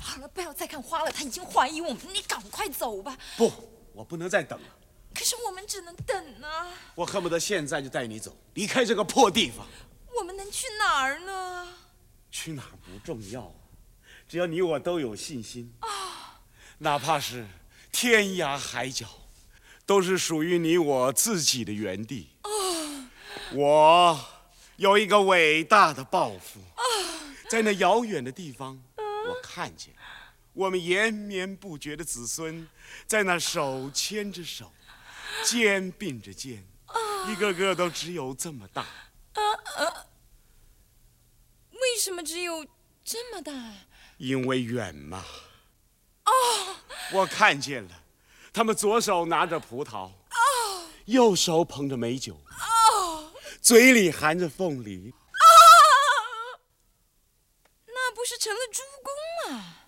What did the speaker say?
好了，不要再看花了，他已经怀疑我们，你赶快走吧。不，我不能再等了。可是我们只能等啊。我恨不得现在就带你走，离开这个破地方。我们能去哪儿呢？去哪儿不重要，只要你我都有信心啊，哪怕是天涯海角，都是属于你我自己的原地。啊，我有一个伟大的抱负啊，在那遥远的地方，我看见我们延绵不绝的子孙，在那手牵着手，肩并着肩，一个个都只有这么大。为什么只有这么大？因为远嘛。哦，我看见了，他们左手拿着葡萄，哦，右手捧着美酒，哦，嘴里含着凤梨。是成了猪公啊